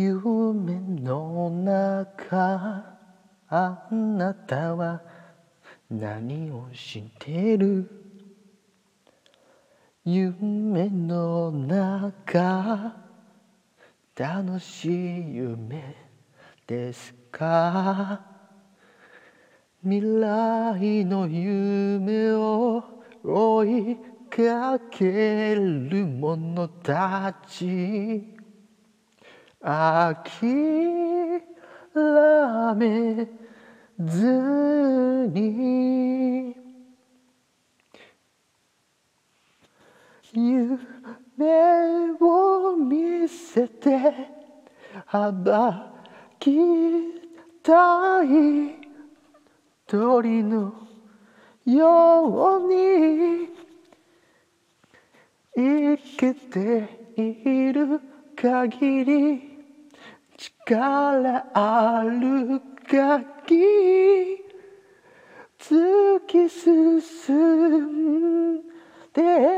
夢の中あなたは何をしてる？夢の中楽しい夢ですか？未来の夢を追いかける者たち。諦めずに。夢を見せて羽ばきたい鳥のように生きている限り。力ある限り突き進んで